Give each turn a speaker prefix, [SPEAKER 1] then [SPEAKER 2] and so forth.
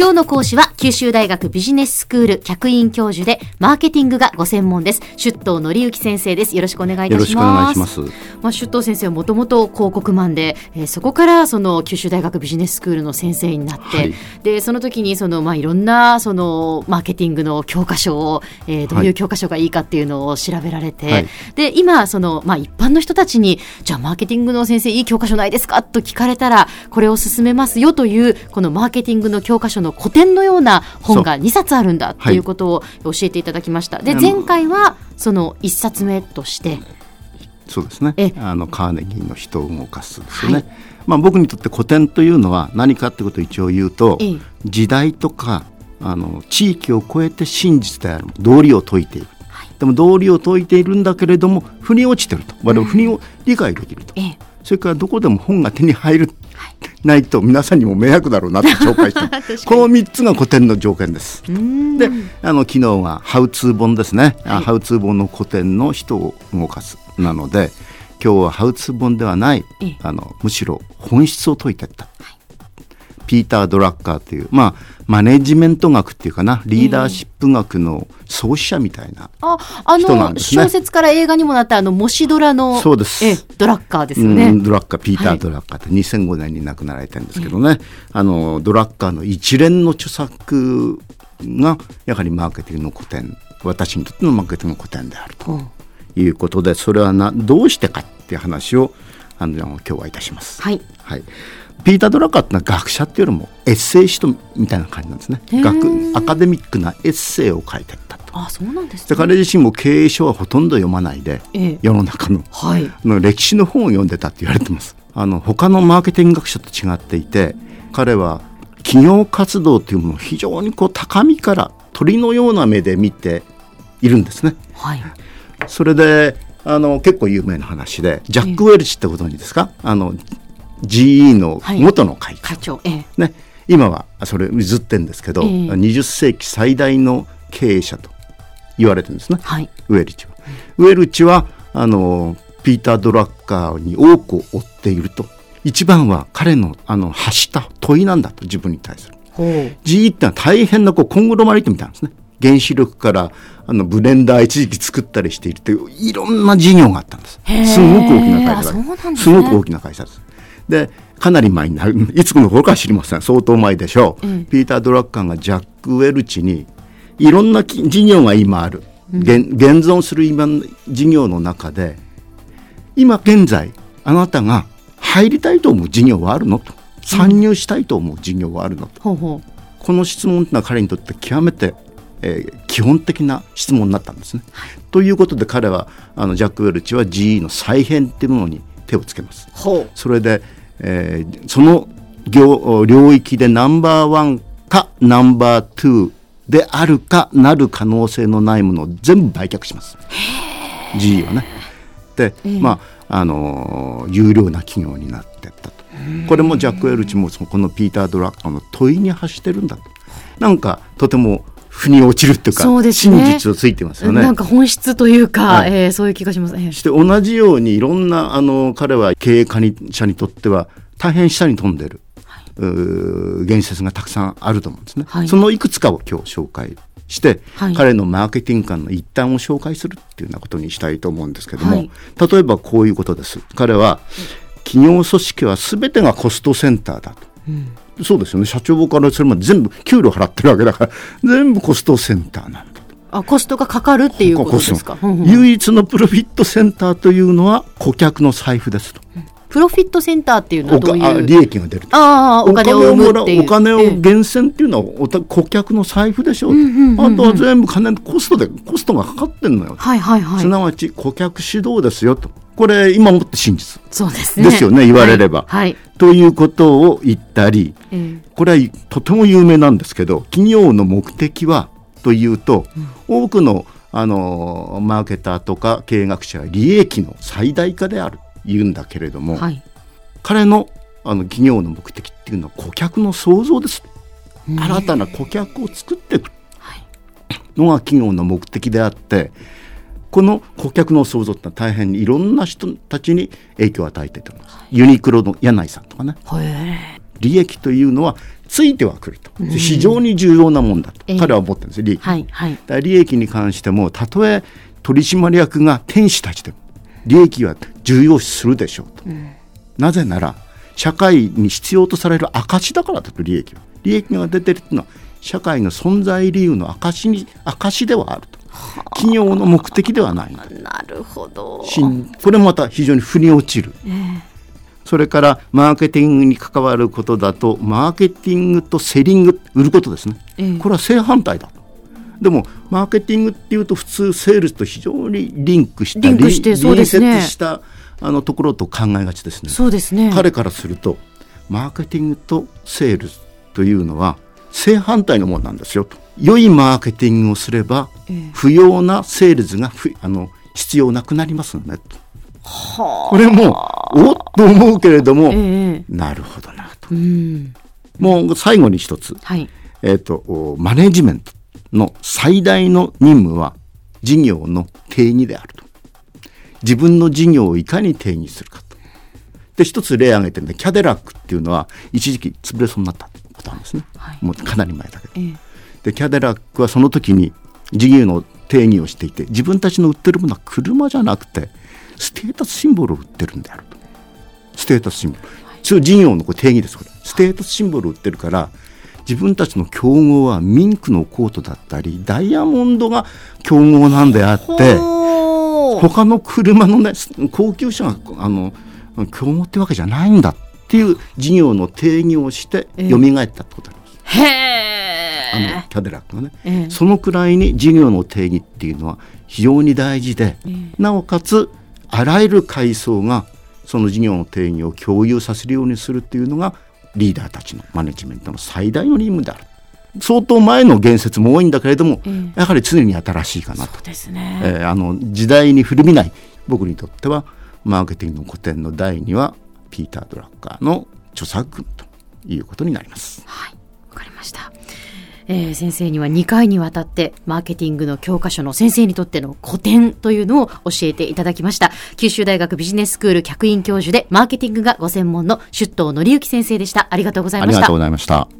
[SPEAKER 1] 今日の講師は九州大学ビジネススクール客員教授でマーケティングがご専門です。出頭則之先生です。よろしくお願いいたします。
[SPEAKER 2] ます。
[SPEAKER 1] まあ出頭先生はもともと広告マンで、えー、そこからその九州大学ビジネススクールの先生になって、はい、でその時にそのまあいろんなそのマーケティングの教科書を、えー、どういう教科書がいいかっていうのを調べられて、はい、で今そのまあ一般の人たちにじゃあマーケティングの先生いい教科書ないですか？と聞かれたらこれを進めますよというこのマーケティングの教科書のの古典のような本が2冊あるんだっていうことを教えていただきました。で前回はその1冊目として
[SPEAKER 2] そうですね。あのカーネギーの人を動かすですよね、はい、まあ、僕にとって古典というのは何かってことを一応言うと、時代とかあの地域を超えて真実である道理を説いている、はい、でも道理を説いているんだけれども腑に落ちてると。我々腑にを理解できると、うん、それからどこでも本が手に入るないと皆さんにも迷惑だろうなと紹介して この3つが古典の条件です。であの昨日はハウツー本ですね、はい、ハウツー本の古典の人を動かすなので今日はハウツー本ではないあのむしろ本質を説いていった。はいピーター・ドラッカーという、まあ、マネジメント学っていうかなリーダーシップ学の創始者みたいな人なんですね、
[SPEAKER 1] あの小説から映画にもなったあのモシドラの
[SPEAKER 2] そうです。
[SPEAKER 1] えドラッカーですよね、
[SPEAKER 2] ドラッカーピーター・ドラッカーって2005年に亡くなられてるんですけどね、あのドラッカーの一連の著作がやはりマーケティングの古典私にとってのマーケティングの古典であるということでそれはなどうしてかっていう話をあの今日はいたします。
[SPEAKER 1] はい、
[SPEAKER 2] はいピーター・ドラカーってのは学者っていうよりもエッセイ師とみたいな感じなんですね。学アカデミックなエッセイを書いてったと。
[SPEAKER 1] あそうなんです、
[SPEAKER 2] ね、彼自身も経営書はほとんど読まないで、え世の中の,、はい、の歴史の本を読んでたって言われてます。あの他のマーケティング学者と違っていて彼は企業活動というものを非常にこう高みから鳥のような目で見ているんですね。はい、それであの結構有名な話でジャック・ウェルチってご存知ですか、あの GE の元の会長,、会長ええ、ね、今はそれ譲ってるんですけど、ええ、20世紀最大の経営者と言われてるんですね、はい、ウェルチは。ウェルチはあのピーター・ドラッカーに多くを追っていると一番は彼のあの発した問いなんだと自分に対する。GE ってのは大変なこうコングロマリットみたいなんですね。原子力からあのブレンダー一時期作ったりしているといういろんな事業があったんです。すごく大きな会社だ、ね、すごく大きな会社です。でかなり前になる。いつの頃か知りません。相当前でしょう、うん、ピーター・ドラッカーがジャック・ウェルチにいろんな事業が今ある、うん、現存する今事業の中で今現在あなたが入りたいと思う事業はあるのと。参入したいと思う事業はあるのと、うん、この質問は彼にとって極めて、えー、基本的な質問になったんですね。はい、ということで彼はあのジャック・ウェルチは GE の再編っていうものに手をつけます。それでえー、その領領域でナンバーワンかナンバーツーであるかなる可能性のないものを全部売却します。GE はね。で、まああのー、有料な企業になっていったと。これもジャック・エルチもこのピーター・ドラッカーの問いに発してるんだと。なんかとても腑に落ちるっていうかそうです、ね、真実をついてますよね。
[SPEAKER 1] なんか本質というか、はい、えー、そういう気がします、ね。
[SPEAKER 2] して同じようにいろんなあの彼は経営者にとっては大変下に飛んでる、はい、言説がたくさんあると思うんですね。はい、そのいくつかを今日紹介して、はい、彼のマーケティング観の一端を紹介するっていうようなことにしたいと思うんですけども、例えばこういうことです。彼は企業組織は全てがコストセンターだと。うんそうですよね。社長からそれまで全部給料払ってるわけだから 全部コストセンターなんだ
[SPEAKER 1] あコストがかかるっていうことですか、
[SPEAKER 2] 唯一のプロフィットセンターというのは顧客の財布ですと、
[SPEAKER 1] プロフィットセンターっていうのはどういう？
[SPEAKER 2] 利益が出る
[SPEAKER 1] ああお金を生むっていう。
[SPEAKER 2] お金を源泉っていうのはお顧客の財布でしょ。う,、あとは全部金コストでコストがかかってんのよ、
[SPEAKER 1] はいはいはい、
[SPEAKER 2] すなわち顧客指導ですよとこれ今もって真実。
[SPEAKER 1] そうですね。
[SPEAKER 2] ですよね言われれば、はい、はい、ということを言ったり、えー、これはとても有名なんですけど企業の目的はというと、うん、多くのあのマーケターとか経営学者は利益の最大化である。言うんだけれども、はい、彼のあの企業の目的っていうのは顧客の創造です。新たな顧客を作っていく。のが企業の目的であってこの顧客の創造ってのは大変にいろんな人たちに影響を与えていると思います。ユニクロの柳井さんとかね。利益というのはついてはくると、非常に重要なもんだと、彼は思ってるんです利益、はいはい、利益に関してもたとえ取締役が天使たちでも利益は重要視するでしょうと、うん、なぜなら社会に必要とされる証だからだと利益は。利益が出てるっていうのは社会の存在理由の証に証ではあると企業の目的ではないな
[SPEAKER 1] るほど。
[SPEAKER 2] これもまた非常に腑に落ちる、えーそれからマーケティングに関わることだとマーケティングとセリング売ることですね、ええ、これは正反対だと。でもマーケティングっていうと普通セールスと非常にリンクしたリンクしてそうです、ね、隣接したあのところと考えがちですね。
[SPEAKER 1] そうですね。
[SPEAKER 2] 彼からするとマーケティングとセールスというのは正反対のものなんですよと。良いマーケティングをすれば、不要なセールスがあの必要なくなりますよねと。これもおっと思うけれども、えー、なるほどなと、うん、もう最後に一つ、はい、えっ、ー、とマネジメントの最大の任務は事業の定義であると。自分の事業をいかに定義するかと。で一つ例挙げてねキャデラックっていうのは一時期潰れそうになったことなんですね、はい、もうかなり前だけど、えー、でキャデラックはその時に事業の定義をしていて自分たちの売ってるものは車じゃなくてステータスシンボルを売ってるんであると。ステータスシンボル。一応事業のこれ定義ですこれ。ステータスシンボルを売ってるから自分たちの競合はミンクのコートだったりダイヤモンドが競合なんであって他の車のね高級車があの競合ってわけじゃないんだっていう事業の定義をして蘇ったってことなんです。へあのキャデラックがね、えー、そのくらいに事業の定義っていうのは非常に大事で、えー、なおかつあらゆる階層がその事業の定義を共有させるようにするっていうのがリーダーたちのマネジメントの最大の任務である。相当前の言説も多いんだけれども、えー、やはり常に新しいかなと。ね、えー、あの時代に古びない僕にとってはマーケティングの古典の第2はピーター・ドラッカーの著作ということになります。
[SPEAKER 1] はい、わかりました。えー、先生には2回にわたってマーケティングの教科書の先生にとっての古典というのを教えていただきました九州大学ビジネススクール客員教授でマーケティングがご専門の出頭則之先生でしたありがとうございましたあ
[SPEAKER 2] りがとうございました